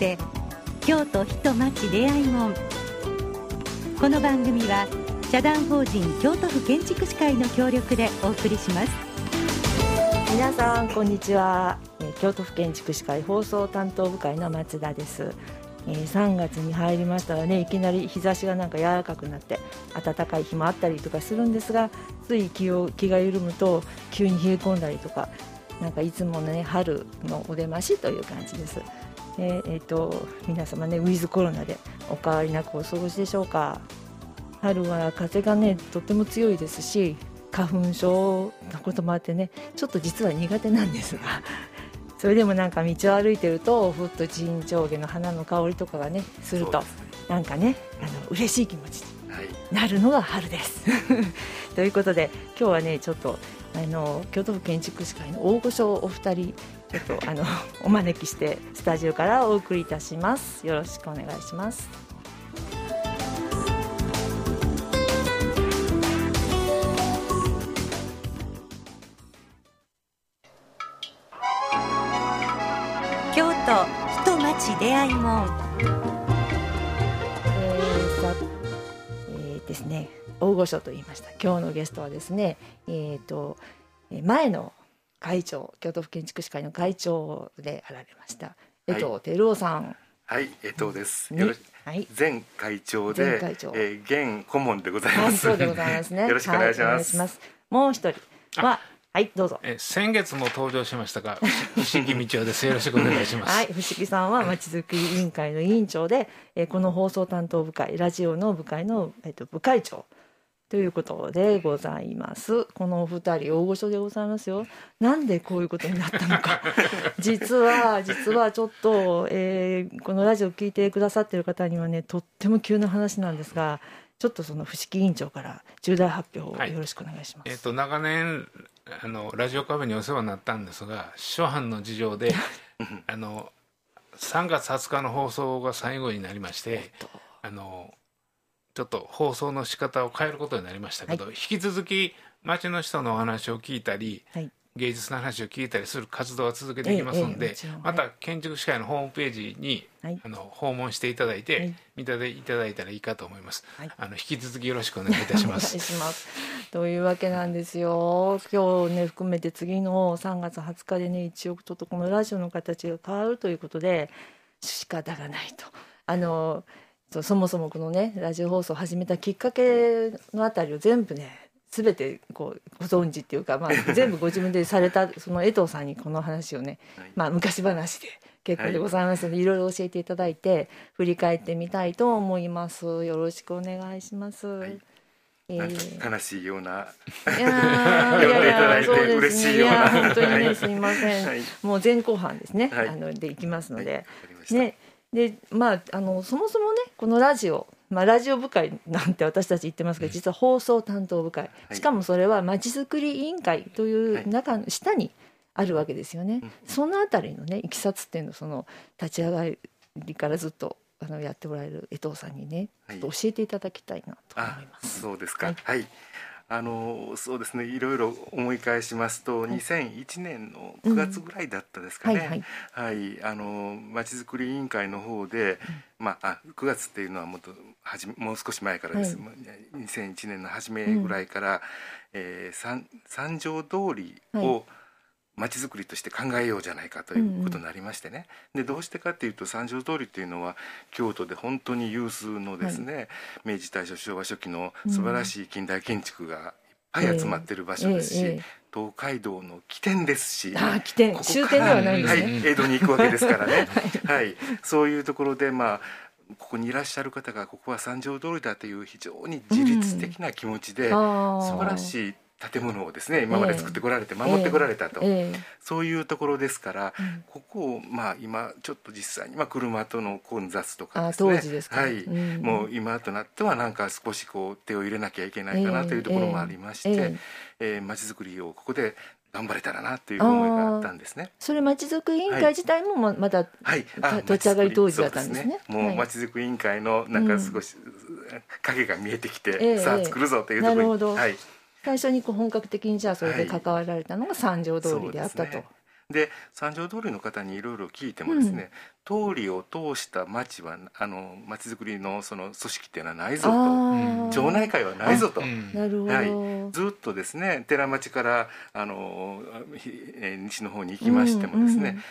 て京都人町出会いもん。この番組は社団法人京都府建築士会の協力でお送りします。皆さんこんにちは。京都府建築士会放送担当部会の松田です。えー、3月に入りましたらねいきなり日差しがなんか柔らかくなって暖かい日もあったりとかするんですがつい気を気が緩むと急に冷え込んだりとかなんかいつものね春のお出ましという感じです。えー、えーと皆様ねウィズコロナでお変わりなくお過ごしでしょうか。春は風がねとっても強いですし花粉症なこともあってねちょっと実は苦手なんですが。それでもなんか道を歩いてるとふっと陣上下の花の香りとかがねするとなんかねあの嬉しい気持ちになるのが春です。ということで今日はねちょっとあの京都府建築士会の大御所お二人ちょっとあのお招きしてスタジオからお送りいたします。よろしくお願いします。出会いもん、えー、さえー、ですね大御所と言いました今日のゲストはですねえっ、ー、と前の会長京都府建築士会の会長であられました。江藤照夫さん、はい、江藤です。よろしはい、前会長で、会長。えー、現顧問でございます。そうでございますね。よろしくお願いします。はい、ます。もう一人ははいどうぞ。え先月も登場しましたが不思議道夫です。よろしくお願いします。はい不思議さんはまちづくり委員会の委員長で、えこの放送担当部会ラジオの部会の、えっと、部会長ということでございます。このお二人大御所でございますよ。なんでこういうことになったのか。実は実はちょっと、えー、このラジオ聞いてくださってる方にはねとっても急な話なんですがちょっとその伏木委員長から重大発表をよろしくお願いします。はい、えっ、ー、と長年あのラジオカフェにお世話になったんですが初版の事情で あの3月20日の放送が最後になりましてあのちょっと放送の仕方を変えることになりましたけど、はい、引き続き町の人のお話を聞いたり、はい、芸術の話を聞いたりする活動は続けていきますので、ええまた建築士会のホームページに、はい、あの訪問していただいて、はい、見ていただいたらいいかと思います、はい、あの引き続きよろしくお願いいた します。というわけなんですよ。今日ね含めて次の3月20日でね一応ちょっとこのラジオの形が変わるということで仕方がないと。あのそもそもこのねラジオ放送を始めたきっかけのあたりを全部ね全てこうご存知っていうか、まあ、全部ご自分でされたその江藤さんにこの話をね、まあ、昔話で結構でございますので、はい、いろいろ教えていただいて振り返ってみたいと思いますよろしくお願いします。はいえー、悲しいような。いや いやいや、そうですね。いや、本当にね、すみません。はい、もう前後半ですね。はい、あの、で、いきますので。ね、で、まあ、あの、そもそもね、このラジオ。まあ、ラジオ部会なんて私たち言ってますけど実は放送担当部会、しかもそれはまちづくり委員会という中の下にあるわけですよね。そのあたりのねいきさつっていうのその立ち上がりからずっとあのやっておられる江藤さんにね、ちょっと教えていただきたいなと思います。そうですか。はい、はいあのそうですね。いろいろ思い返しますと、はい、2001年の9月ぐらいだったですかね、うん、はい、はい。はい、あのまちづくり委員会の方で、うん、まああ9月っていうのはもっとはじもう少し前からです、はい、2001年の初めぐらいから、うん、えー、三三条通りを、はい。まちづくりとして考えようじゃないかということになりましてね、うんうん、でどうしてかっていうと三条通りっていうのは京都で本当に有数のですね、はい、明治大正昭和初期の素晴らしい近代建築がいっぱい集まってる場所ですし、えーえー、東海道の起点ですしあ起点。終点ではないね、はい、江戸に行くわけですからね、はい、はい、そういうところでまあここにいらっしゃる方がここは三条通りだという非常に自律的な気持ちで、うん、素晴らしい建物をですね今まで作ってこられて守ってこられたと、えー、そういうところですから、ここをまあ今ちょっと実際にまあ車との混雑とかですね。もう今となってはなんか少しこう手を入れなきゃいけないかなというところもありまして、えーえー、町づくりをここで頑張れたらなという思いがあったんですね。それ町づくり委員会自体もまだ、はい、立ち上がり当時だったんですね。もう町づくり委員会のなんか少し影が見えてきて、うん、さあ作るぞというところに、はい、最初にこう本格的にじゃあそれで関わられたのが三条通りであったと。で三条通りの方にいろいろ聞いてもですね、通りを通した町はあの町づくりのその組織っていうのはないぞと。町内会はないぞと、なるほど、はい、ずっとですね寺町からあの西の方に行きましてもですね、うんうん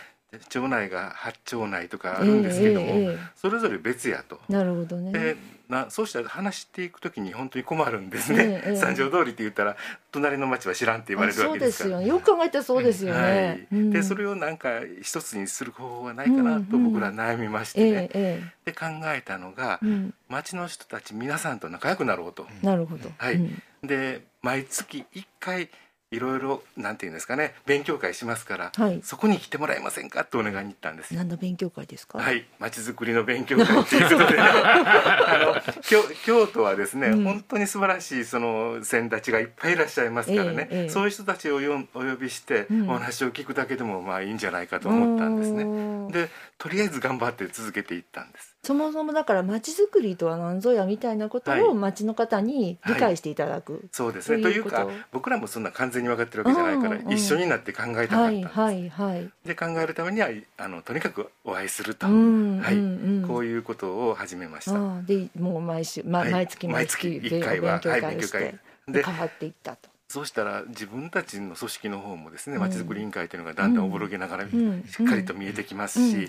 町内が八町内とかあるんですけども、えーえー、それぞれ別やと。なるほどね。でなそうしたら話していくときに本当に困るんですね、えー、三条通りって言ったら隣の町は知らんって言われるわけですから。そうですよ。よく考えたらそうですよね、はい。うん、でそれをなんか一つにする方法はないかなと僕ら悩みましてね、うんうん、で考えたのが、うん、町の人たち皆さんと仲良くなろうと。なるほど。はい、で毎月1回いろいろなんていうんですかね勉強会しますから、はい、そこに来てもらえませんかとお願いに行ったんです何の勉強会ですか？はい。まちづくりの勉強会ということで。あの京京都はですね、うん、本当に素晴らしいその先達ちがいっぱいいらっしゃいますからね、えーえー、そういう人たちをよお呼びして、お話を聞くだけでもまあいいんじゃないかと思ったんですね。でとりあえず頑張って続けていったんですそもそもだから町づくりとは何ぞやみたいなことを町の方に理解していただく、はい。はい、そうですね。というか僕らもそんな完全に分かってるわけじゃないから一緒になって考えたかったんです、はいはい、で考えるためにはあのとにかくお会いすると、うんはい、うん、こういうことを始めました。でもう毎週、ま、毎月毎月1回は勉強会で。変わっていったとそうしたら自分たちの組織の方もですねまちづくり委員会というのがだんだんおぼろげながらしっかりと見えてきますし、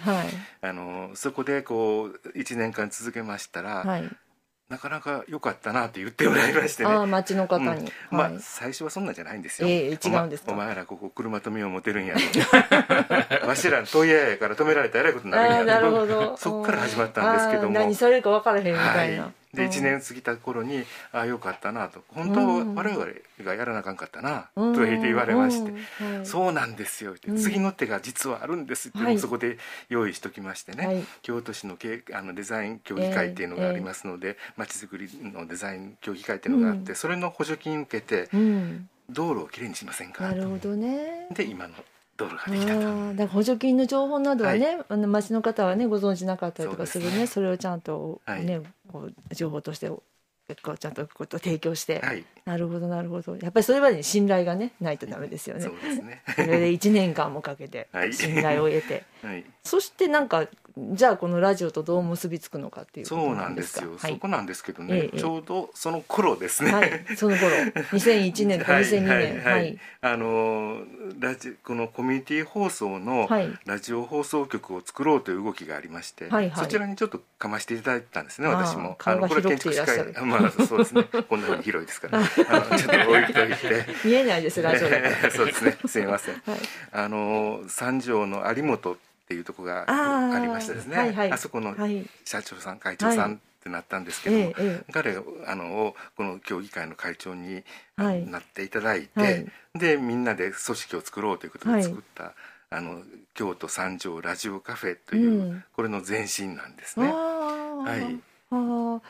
あのそこでこう1年間続けましたら、はい、なかなか良かったなと言ってもらいましてね。あ町の方に、うん。はい、まあ最初はそんなんじゃないんですよ、えー、違うんですお前らここ車止めを持てるんや わしら問屋やから止められたらえらいことになるんやなるほど。そこから始まったんですけども。何されるか分からへんみたいな、はいで1年過ぎた頃にああよかったなと。本当は我々がやらなあかんかったなと言われまして「そうなんですよ」って次の手が実はあるんですってそこで用意しときましてね。京都市のあのデザイン協議会っていうのがありますのでまちづくりのデザイン協議会っていうのがあってそれの補助金受けて道路をきれいにしませんか？なるほどね。で今の道路ができたと。だから補助金の情報などはね、はい、あの町の方はねご存知なかったりとかするね、ね、それをちゃんとね、はい、こう情報としてこうちゃんとこと提供して、はい、なるほどなるほど。やっぱりそれまでに信頼がねないとダメですよね。そうですね。それで1年間もかけて信頼を得て、はい、そしてなんかじゃあこのラジオとどう結びつくのかっていうそうなんですよ、はい、そこなんですけどね、ええ、ちょうどその頃ですね、はい、その頃2001年とか2002年。はい、あのラジこのコミュニティ放送のラジオ放送局を作ろうという動きがありまして、はいはい、そちらにちょっとかましていただいたんですね私も。あのこれ建築士会まあそうですね。こんなに広いですから、ね、あのちょっと置いといて。見えないですラジオ そうですね。すみません、はい、あの三条の有本っていうとこがありましてですね。あはいはい、あそこの社長さん、会長さんってなったんですけども、はいええ、彼あのこの協議会の会長に、はい、なっていただいて、でみんなで組織を作ろうということで作った、あの京都三条ラジオカフェという、うん、これの前身なんですね。はいあ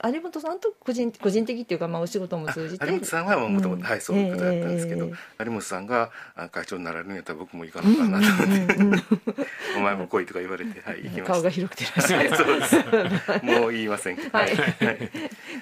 あ有本さんと個人個人的っていうか、まあ、お仕事も通じて。有本さんはもともと、はいそういうことだったんですけど、えー、有本さんが会長になられるんやったら僕も行かなかなと。思って、うんうん、お前も来いとか言われて、はい、行きました顔が広くてらっしゃる。そうです。もう言いませんけど、はい、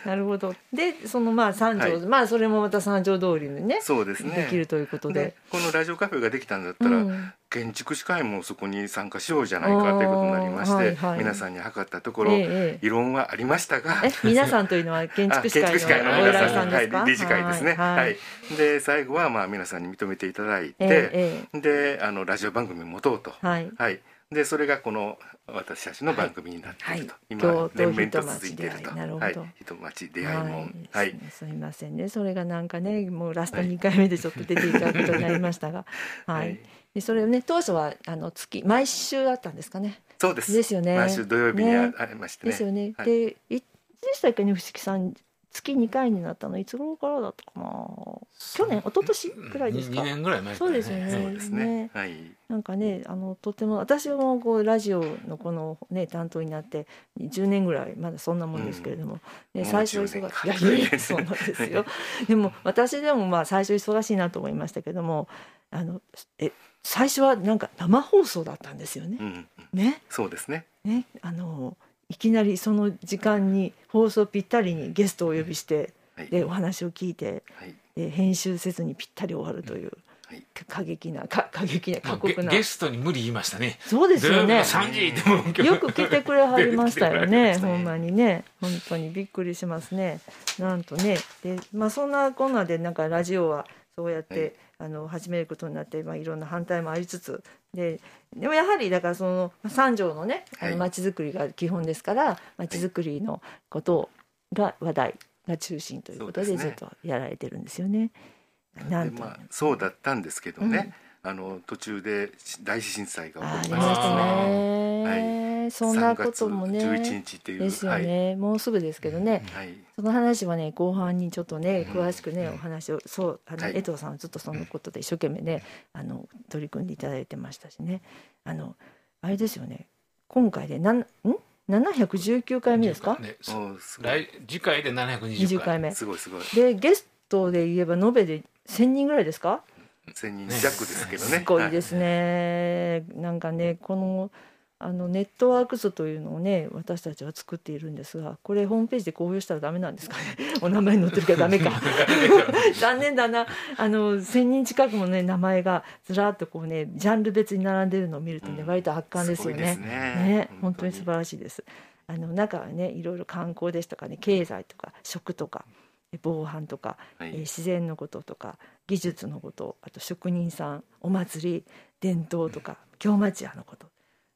なるほど。でそのまあ三条、はい、まあそれもまた三条通りにねそうですね。できるということでこのラジオカフェができたんだったら、うん建築士会もそこに参加しようじゃないかということになりまして、はいはい、皆さんに測ったところ、ええ、異論はありましたが皆さんというのは建築士会のお偉いさんですか、はい、理事会ですね、はい、はい、で最後はまあ皆さんに認めていただいて、え、であのラジオ番組を持とうと、はい、はい、でそれがこの私たちの番組になっていると、今連綿と続いていると。はい、人町出会いも。はい、すみませんね。それがなんかねもうラスト2回目でちょっと出ていただくことになりましたが。はい。でそれをね当初はあの月毎週あったんですかね？そうです。ですよね。毎週土曜日にありましてね。ですよね。はい、でいつでしたっけね伏木さん月2回になったのいつ頃からだったかな。去年一昨年ぐらいですか。2年ぐらい前、ね、そうですよね。そうですね、はい、なんかねあのとても私もこうラジオのこのね担当になって10年ぐらいまだそんなもんですけれども、うん、ね、最初忙しい。いやいやそうなんですよ。でも私でもまあ最初忙しいなと思いましたけどもあのえ最初はなんか生放送だったんですよね。うん、ね。そうですね。ね、あのいきなりその時間に放送ぴったりにゲストをお呼びして、はい、でお話を聞いて、はい、で編集せずにぴったり終わるという。過激なか過激な過酷な、ゲストに無理言いましたね。そうですよね。3時でもよく来てくれはりましたよ ね。ほんまにね。本当にびっくりしますね。なんとね。でまあそんなこんなでなんかラジオはそうやって、はい、あの始めることになって、まあ、いろんな反対もありつつ。ででもやはりだからその三条のねまちづくりが基本ですからまちづくりのことが話題が中心ということでずっとやられてるんですよね。なんまあ、そうだったんですけどね、うん、あの途中で大震災が起こりましたね。はい、そんなこともね。11日っていうですよね、はい、もうすぐですけどね、はい、その話はね後半にちょっとね詳しくね、お話をそうあの、江藤さんはずっとそのことで一生懸命ねあの取り組んでいただいてましたしね。あのあれですよね。今回でなんん？719回目ですか、ね、来次回で720回。目。すごいすごい。でゲストで言えば延べで1000人ぐらいですか？1000人弱ですけどね。すごいですね、はい、なんかねこのあのネットワーク図というのをね私たちは作っているんですがこれホームページで公表したらダメなんですかね？お名前載ってるけどダメか。残念だな。あの1,000人近くもね名前がずらっとこうねジャンル別に並んでるのを見るとね、うん、割と圧巻ですよね。ね。ね。本当に。素晴らしいです。あの中はねいろいろ観光ですとかね。経済とか食とか防犯とか、はい、えー、自然のこととか技術のことあと職人さんお祭り伝統とか京町屋のこと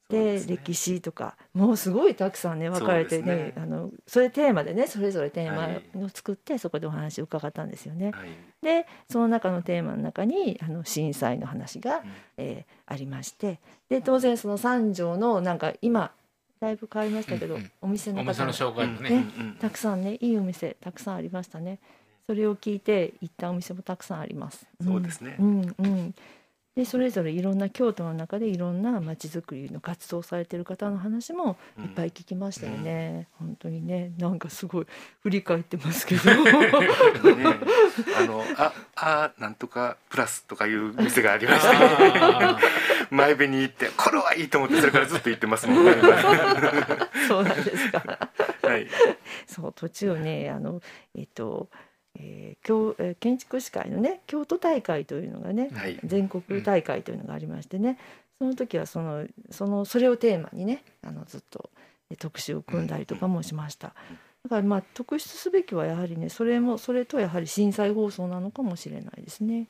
で、ね、歴史とかもうすごいたくさんね分かれてね、ね、あのそれテーマでねそれぞれテーマを作って、そこでお話を伺ったんですよね。はい、でその中のテーマの中にあの震災の話が、うん、えー、ありましてで当然その三条のなんか今だいぶ変わりましたけど、うんうん、お店の方の紹介もね、ね、たくさんねいいお店たくさんありましたね。それを聞いて行ったお店もたくさんあります。そうですね。うん、うんでそれぞれいろんな京都の中でいろんなまちづくりの活動されてる方の話もいっぱい聞きましたよね、うん、本当にね。なんかすごい 振り返ってますけど。ね、あのああなんとかプラスとかいう店がありました、前辺に行ってこれはいいと思ってそれからずっと行ってますもんね。そうなんですか。はい。そう途中ねあのえっとえー京えー、建築士会のね京都大会というのがね、はい、全国大会というのがありましてね、うん、その時はそのそのそれをテーマにねあのずっと特集を組んだりとかもしました。だからまあ特筆すべきはやはりねそれもそれとやはり震災放送なのかもしれないですね。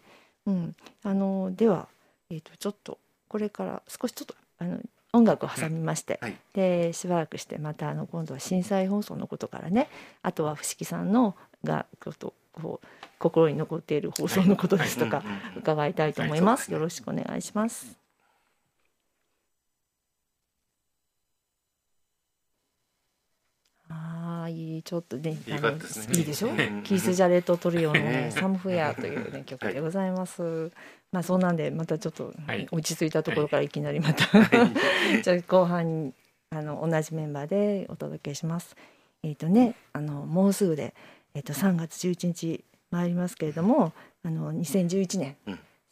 うん、あのでは、えー、とちょっとこれから少しちょっとあの音楽を挟みまして、はい、でしばらくしてまたあの今度は震災放送のことからねあとは伏木さんのがちょっとこう心に残っている放送のことですとか伺いたいと思います。よろしくお願いします。はい、ちょっとね、いいね。いいでしょ？キース・ジャレット・トリオの、ね、サム・フェアというね曲でございます。はい、まあそうなんでまたちょっと落ち着いたところからいきなりまた、はい、じゃ後半にあの同じメンバーでお届けします。えっ、ー、とねあのもうすぐでえっと、3月11日参りますけれどもあの2011年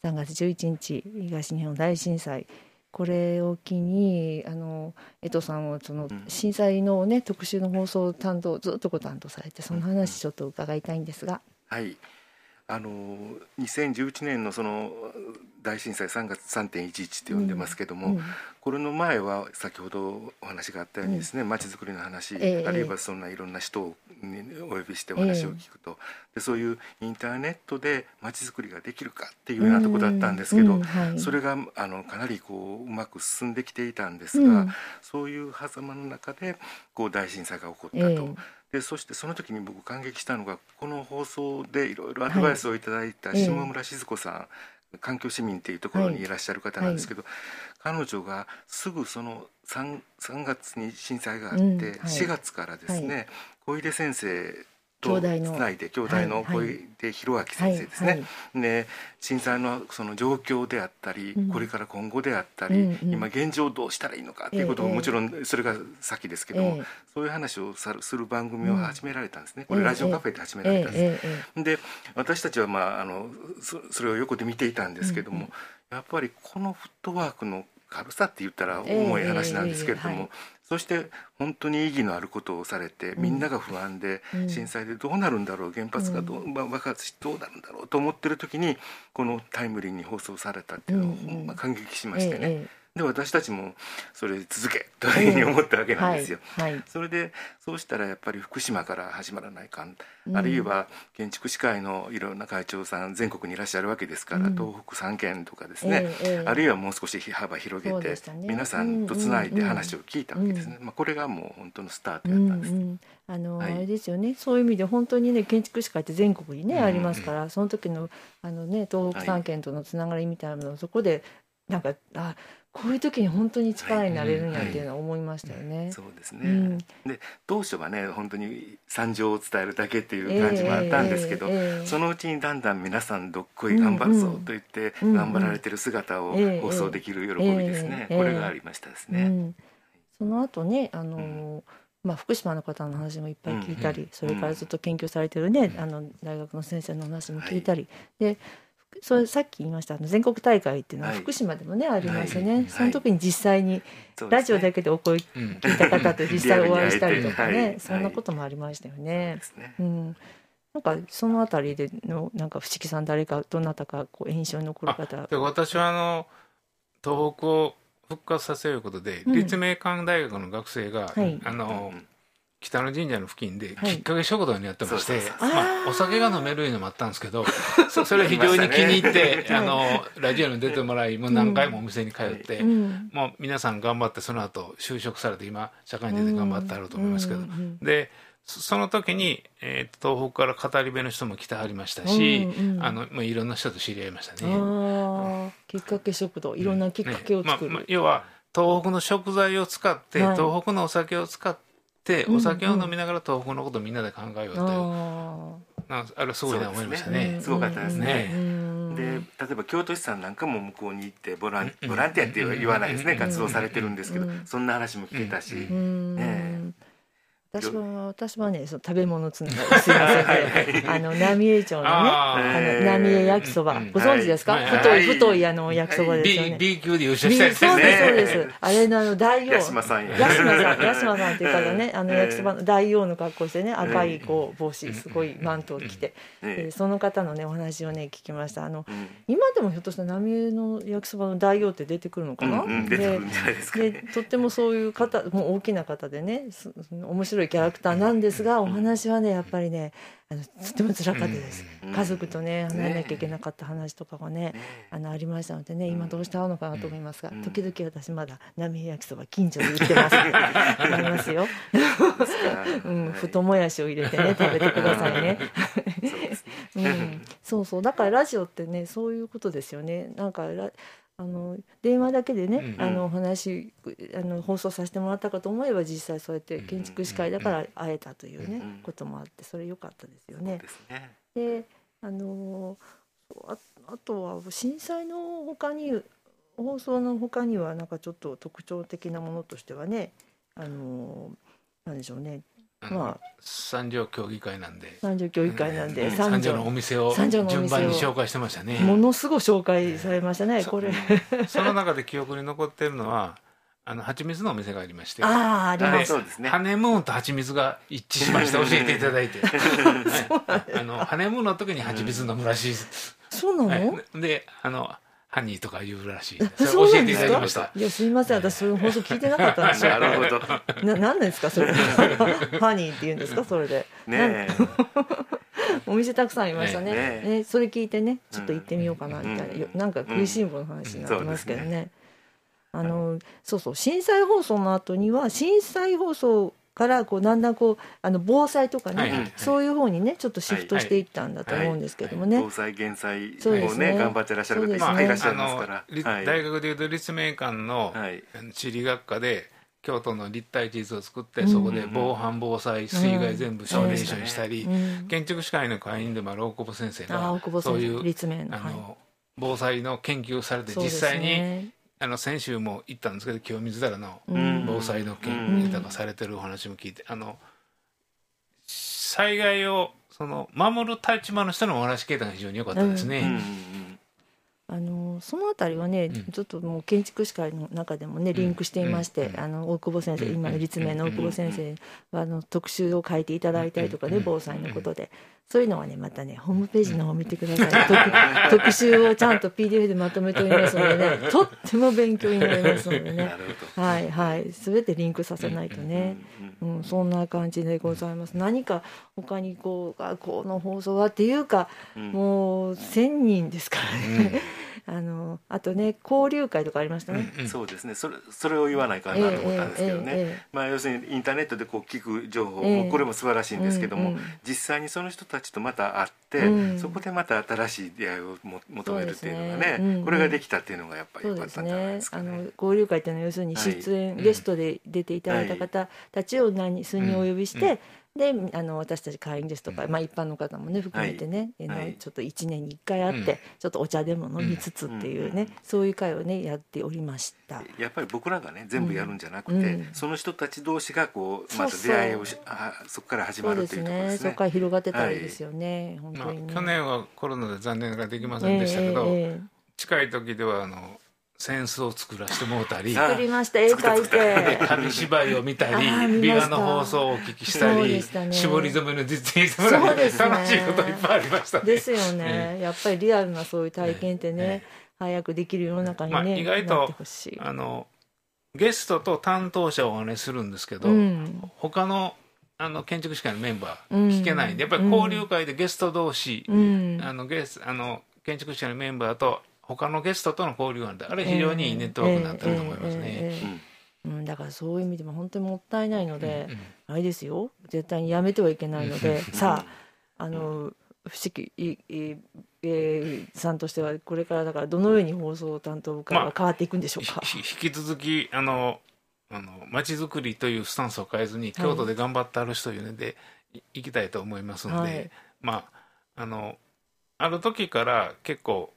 3月11日東日本大震災。これを機にあの江藤さんをその震災のね、特集の放送担当ずっとご担当されてその話ちょっと伺いたいんですが。はい。あの2011年のその大震災3月3.11って呼んでますけども、うんうん、これの前は先ほどお話があったようにですねまち、づくりの話、えー、あるいはそんないろんな人をお呼びしてお話を聞くと、えー、でそういうインターネットでまちづくりができるかっていうようなとこだったんですけど、うんはい、それがあのかなりこううまく進んできていたんですが、そういう狭間の中でこう大震災が起こったと。えーでそしてその時に僕感激したのがこの放送でいろいろアドバイスをいただいた下村静子さん、はい、環境市民っていうところにい。らっしゃる方なんですけど、はい、彼女がすぐその 3, 3月に震災があって、うんはい、4月からですね、小出先生とつないで兄弟の小出弘明先生ですね、で震災のその状況であったり、うん、これから今後であったり、うんうん、今現状どうしたらいいのかっていうことももちろんそれが先ですけども、えー、そういう話をする番組を始められたんですね、これラジオカフェで始められたんです、えー、で私たちはまああのそれを横で見ていたんですけども、うんうん、やっぱりこのフットワークの軽さって言ったら重い話なんですけれども、そして本当に意義のあることをされて、みんなが不安で、震災でどうなるんだろう原発がどう、爆発しどうなるんだろうと思ってる時にこのタイムリーに放送されたっていうのを、まあ、感激しましてね。えーで私たちもそれ続けというふうに思ったわけなんですよ。はいはい、それでそうしたらやっぱり福島から始まらないかん、うん、あるいは建築士会のいろんな会長さん全国にいらっしゃるわけですから、うん、東北3県とかですね、えー、あるいはもう少し幅広げて、ね、皆さんとつないで話を聞いたわけですね。まあ、これがもう本当のスタートだったんです。うんうん。あの、はい、あれですよね。そういう意味で本当にね建築士会って全国にね、ありますからその時のあのね東北3県とのつながりみたいなのをそこでなんかあこういう時に本当に力になれるんやっていうのは思いましたよね。はいはい、そうですね、うん、で当初はね本当に惨状を伝えるだけっていう感じもあったんですけど、えーえー、そのうちにだんだん皆さんどっこい頑張るぞと言って頑張られてる姿を放送できる喜びですね、これがありましたですね。うん、その後ねあのーまあ、福島の方の話もいっぱい聞いたり、うんうん、それからずっと研究されてるね、あの大学の先生の話も聞いたり、はい、でそれさっき言いましたあの全国大会っていうのは福島でもね、はい、ありますね、はい、その時に実際にラジオだけでお声聞いた方と実際お会いしたりとかね、そんなこともありましたよね。うん、なんかそのあたりでのなんか伏木さん誰かどなたかこう印象に残る方。私はあの東北を復活させることで、うん、立命館大学の学生が、はい、あの、うん北の神社の付近できっかけ食堂にやってまして、まあ、お酒が飲めるいうのもあったんですけど それ非常に気に入って、あのラジオに出てもらいもう何回もお店に通って、もう皆さん頑張ってその後就職されて今社会に出て頑張ってあると思いますけど、でその時に、えー、東北から語り部の人も来てはりましたし、うんうん、あのまあ、いろんな人と知り合いましたね。きっかけ食堂いろんなきっかけを作る、ねまあまあ、要は東北の食材を使って、はい、東北のお酒を使ってお酒を飲みながら東北のことをみんなで考えようという、なあれすごいな思いましたね。すごかったですね。で例えば京都市さんなんかも向こうに行ってボランボランティアって言わないですね。活動されてるんですけどそんな話も聞けたし。ね私は私はねその食べ物つながりすいませんね。あの浪江町のねあの浪江焼きそば、ご存知ですか、太い太いあの焼きそばですよね。B, 級で優勝したやつそうですそうです。あれのあの大王。八島さん八島さん八島さんっていう方ねあの焼きそばの大王の格好してね赤いこう帽子すごいマントを着て、えその方のねお話をね聞きました。あの、今でもひょっとしたら浪江の焼きそばの大王って出てくるのかな、でとってもそういう方もう大きな方でね面白いいキャラクターなんですが、お話はねやっぱりねあのとても辛かったです、家族とね離れなきゃいけなかった話とかがねあのありましたのでね今どうして会うのかなと思いますが、時々私まだ浪江焼きそば近所で売ってます。ありますよ、うん、太もやしを入れてね食べてください ね。うん、そうそう。だからラジオってねそういうことですよね。なんかあの電話だけでね、うんうん、あのお話あの放送させてもらったかと思えば実際そうやって建築士会だから会えたというね、うんうん、こともあってそれ良かったですよね。で、ね、あのああとは震災のほかに放送のほかにはなんかちょっと特徴的なものとしてはねあのなんでしょうねまあ、三条協議会なんで。三条協議会なんで、三条。のお店を順番に紹介してましたね。ものすごい紹介されましたね、これ。その中で記憶に残ってるのはあの蜂蜜のお店がありまして。あああります。そうですね。ハネムーンと蜂蜜が一致しまして 教えていただいて、はい、あのハネムーンの時に蜂蜜飲むらしいそうなの、はい、であのハニーとか言うらしい。それ教えていただきました。いや、すみません。私、その放送聞いてなかったんですよ。なるほど。な、なんですか、それ。ハニーって言うんですか、それで。ね お店たくさんありましたね。ねねそれ聞いてね、ちょっと行ってみようかな、みたいな。なんか食いしん坊の話になってますけどね。あの、そうそう、震災放送の後には、震災放送からこうだんだんこうあの防災とかね、はいはいはい、そういう方にねちょっとシフトしていったんだと思うんですけどもね、はいはい、防災減災をね、ね、頑張ってらっしゃる方いっぱいいらっしゃいますから、はい、大学でいうと立命館の地理学科で京都の立体地図を作ってそこで防犯防災水害全部シミュレーションしたり、うん、建築士会の会員でもある大久保先生がそういう立命あの、防災の研究されて実際にあの先週も行ったんですけど清水寺の防災の件豊かされてるお話も聞いてあの災害をその守る立場の人のお話聞いたのが非常に良かったですね。あののそのあたりはね、うん、ちょっともう建築士会の中でもねリンクしていまして、うん、あの大久保先生、今の立命の大久保先生はあの特集を書いていただいたりとかね、防災のことで。そういうのはねまたねホームページの方見てください。特集をちゃんと PDF でまとめておりますのでね とっても勉強になりますのでね。はいはい。全てリンクさせないとね、うん、そんな感じでございます。何か他にこう学校の放送はっていうか、もう1000人ですからね、あのあとね交流会とかありましたね、うんうん、そうですね。それそれを言わないかなと思ったんですけどね、えーえーえー、まあ、要するにインターネットでこう聞く情報もこれも素晴らしいんですけども、うんうん、実際にその人たちとまた会って、うん、そこでまた新しい出会いをも求めるっていうのがね、ね。うんうん、これができたっていうのがやっぱり良かったんじゃないですかね。ね。あの交流会っていうのは要するに出演、はい、ゲストで出ていただいた方たちを何数人お呼びして、であの私たち会員ですとか、うん、まあ、一般の方もね含めてね、はい、ちょっと1年に1回会って、うん、ちょっとお茶でも飲みつつっていうね、うん、そういう会をねやっておりました。やっぱり僕らがね全部やるんじゃなくて、その人たち同士がこうまた出会いをしあそこから始まるっていうところですね。そこから広がってたらいいですよね、はい、本当に、ね、まあ、去年はコロナで残念ながらできませんでしたけど、えーえー、近い時ではあの扇子を作らせてもうたり。作りました絵描いて。紙芝居を見たり美画の放送をお聞きしたり、ね、絞り染めの実演してもら楽しいこといっぱいありましたね。ですよね、やっぱりリアルなそういう体験ってね、早くできる世の中にね、まあ、意外とあのゲストと担当者をお話するんですけど、うん、他のあの建築士会のメンバー聞けないんで、やっぱり交流会でゲスト同士、うん、あのゲスあの建築士会のメンバーと他のゲストとの交流があるあれ非常にいいネットワークになってると思いますね。うん、だからそういう意味でも本当にもったいないので、うんうん、あれですよ。絶対にやめてはいけないので、さああの不思議いいえー、さんとしてはこれからだからどのように放送担当部会は変わっていくんでしょうか、まあ、引き続きあのあの街づくりというスタンスを変えずに京都で頑張ってある人いうので、はい、いきたいと思いますので、はい、まああのある時から結構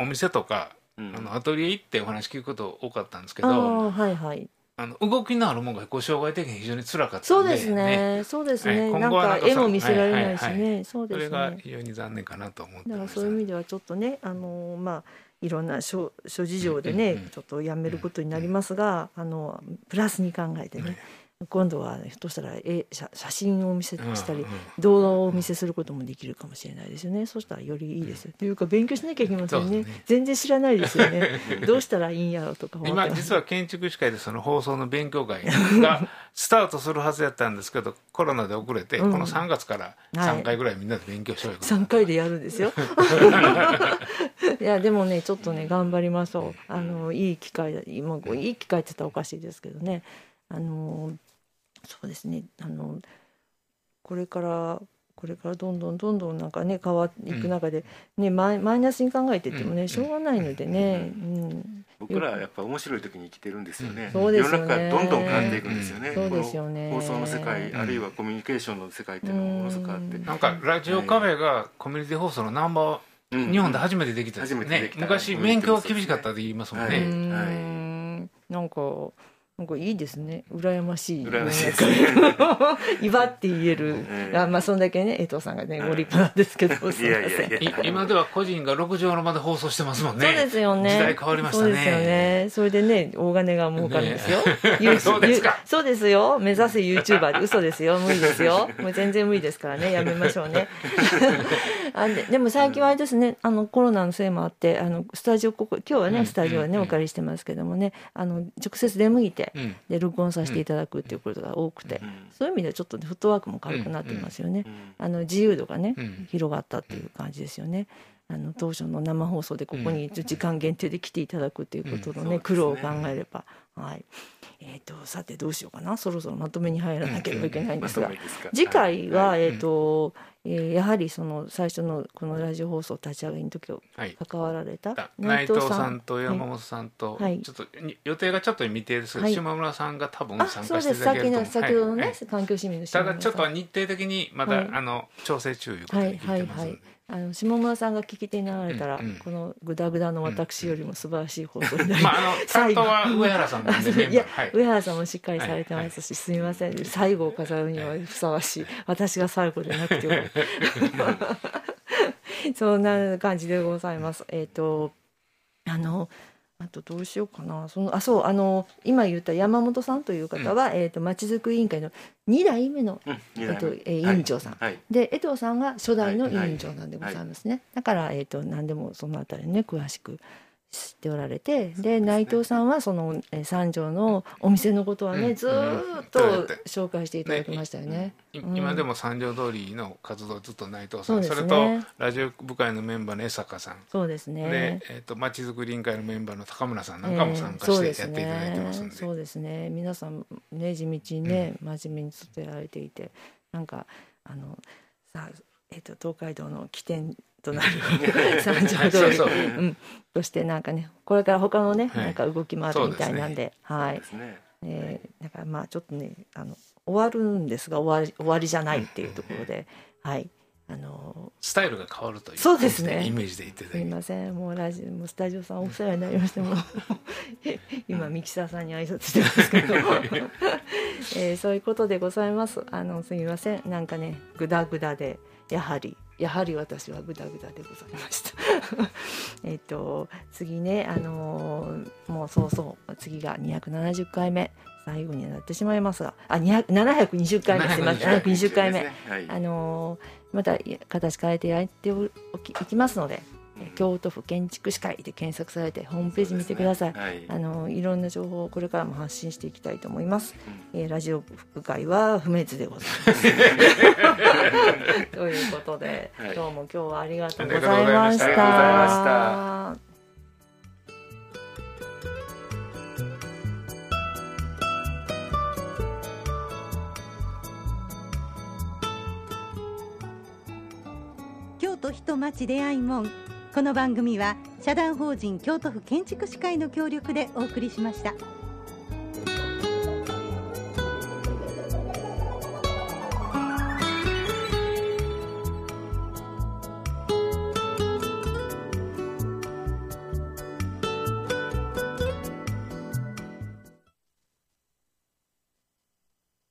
お店とか、うん、あのアトリエ行ってお話聞くこと多かったんですけど、はいはい、あの動きのあるものがこう障害的に非常につらかったそうですね、ね、そうですね、はい、なんか絵も見せられないしね、そうですね。それが非常に残念かなと思ってだからそういう意味ではちょっとねあのまあいろんな諸諸事情でね、うんうん、ちょっとやめることになりますが、うん、あのプラスに考えてね、今度はひょっとしたら絵写写真をお見せしたり、動画をお見せすることもできるかもしれないですよね。そしたらよりいいですよ、というか勉強しなきゃいけませんね、ね、全然知らないですよね。どうしたらいいんやろうとか今実は建築士会でその放送の勉強会がスタートするはずやったんですけど コロナで遅れて、うん、この3月から3回ぐらいみんなで勉強しようよ、はい、3回でやるんですよ。いやでもねちょっとね頑張りましょう。あのいい機会今いい機会って言ったらおかしいですけどね。あのそうですね。あのこれからこれからどんどんどんどんなんかね変わっていく中で、ね、うん、マイマイナスに考えててもね、しょうがないのでね、うん、僕らはやっぱ面白い時に生きてるんですよね、そうですよね。世の中どんどん変わっていくんですよね、そうですよね。放送の世界、あるいはコミュニケーションの世界っていうのもものすごくあって、なんかラジオカフェがコミュニティ放送のナンバー、日本で初めてできたですね、昔免許厳しかったって言いますもんね、はい、なんかなんかいいですね。羨ましい。羨ましいですね。祝って言える、あまあそんだけね江藤さんがねご立派なんですけど すみません。今では個人が6畳の間で放送してますもんねそうですよね時代変わりましたねそうですよねそれでね大金が儲かるんですよ、ね、そうですかそうですよ目指せ YouTuber で嘘ですよ無理ですよもう全然無理ですからねやめましょうねあででも最近はあれですねあのコロナのせいもあってあのスタジオここ今日はねスタジオはねお借りしてますけどもねあの直接出向いてで録音させていただくっていうことが多くて、そういう意味ではちょっとフットワークも軽くなってますよね、あの自由度がね、広がったっていう感じですよね。あの当初の生放送でここに時間限定で来ていただくということのね、苦労を考えれば、はい。えーと、さてどうしようかな。そろそろまとめに入らなければいけないんですが、次回は、えーとえー、やはりその最初のこのラジオ放送立ち上げの時を関わられた、はい、内藤さんと山本さんと、はい、ちょっと予定がちょっと未定ですけど、はい、島村さんが多分参加していただけると先ほどのね、はい、環境市民のただちょっと日程的にまだ、あの調整中いうことで聞いてますので。あの下村さんが聞き手になられたら、うんうん、このグダグダの私よりも素晴らしい放送になりまあ、あの 担当は上原さんなんでいや、はい、上原さんもしっかりされてますし、はい、すみません。最後を飾るにはふさわしい。私が最後でなくても そんな感じでございます。えっ、ー、とあのあとどうしようかな。そのあそうあの今言った山本さんという方は、うん、えーと、町づくり委員会の2代目の、うん、えーとえー、委員長さん、はい、で江藤さんが初代の委員長なんでございますね、はいはい、だから、えーと、何でもそのあたりね詳しく知っておられてで、ね、内藤さんはその、え三条のお店のことはね、うん、ずっと紹介していただきましたよね。ね今でも三条通りの活動ずっと内藤さん。そ、ね,、れとラジオ部会のメンバーの江坂さん。そうですね。で、えーと、町づくり委員会のメンバーの高村さんなんかも参加してやっていただいてますんで、えー、そうですね、ね、皆さんね地道にね、うん、真面目に育てられていて。なんかあのさあ、えーと東海道の起点となる。三条通りう？ん、としてなんかねこれから他のね、はい、なんか動きもあるみたいなんで、ね、はい、ね。えー、だからまあちょっとねあの終わるんですが終わり終わりじゃないっていうところで、はい。あのスタイルが変わるというそうですね。イメージで言ってすみません。もうラジオもスタジオさんお世話になりましても 今ミキサーさんに挨拶してますけど、えー、そういうことでございます。あのすみません。なんかねグダグダでやはりやはり私はグダグダでございました。えっと次ねあのー、もうそうそう次が270回目。最後になってしまいますがあ720回目すみません。720回目、はい、あのー、また形変えてやっておきいきますので京都府建築士会で検索されてホームページ見てください、ね。はい、あのいろんな情報をこれからも発信していきたいと思います、うん、えー、ラジオ部会は不滅でございます。ということで、はい、どうも今日はありがとうございました。京都人町出会い門この番組は社団法人京都府建築士会の協力でお送りしました。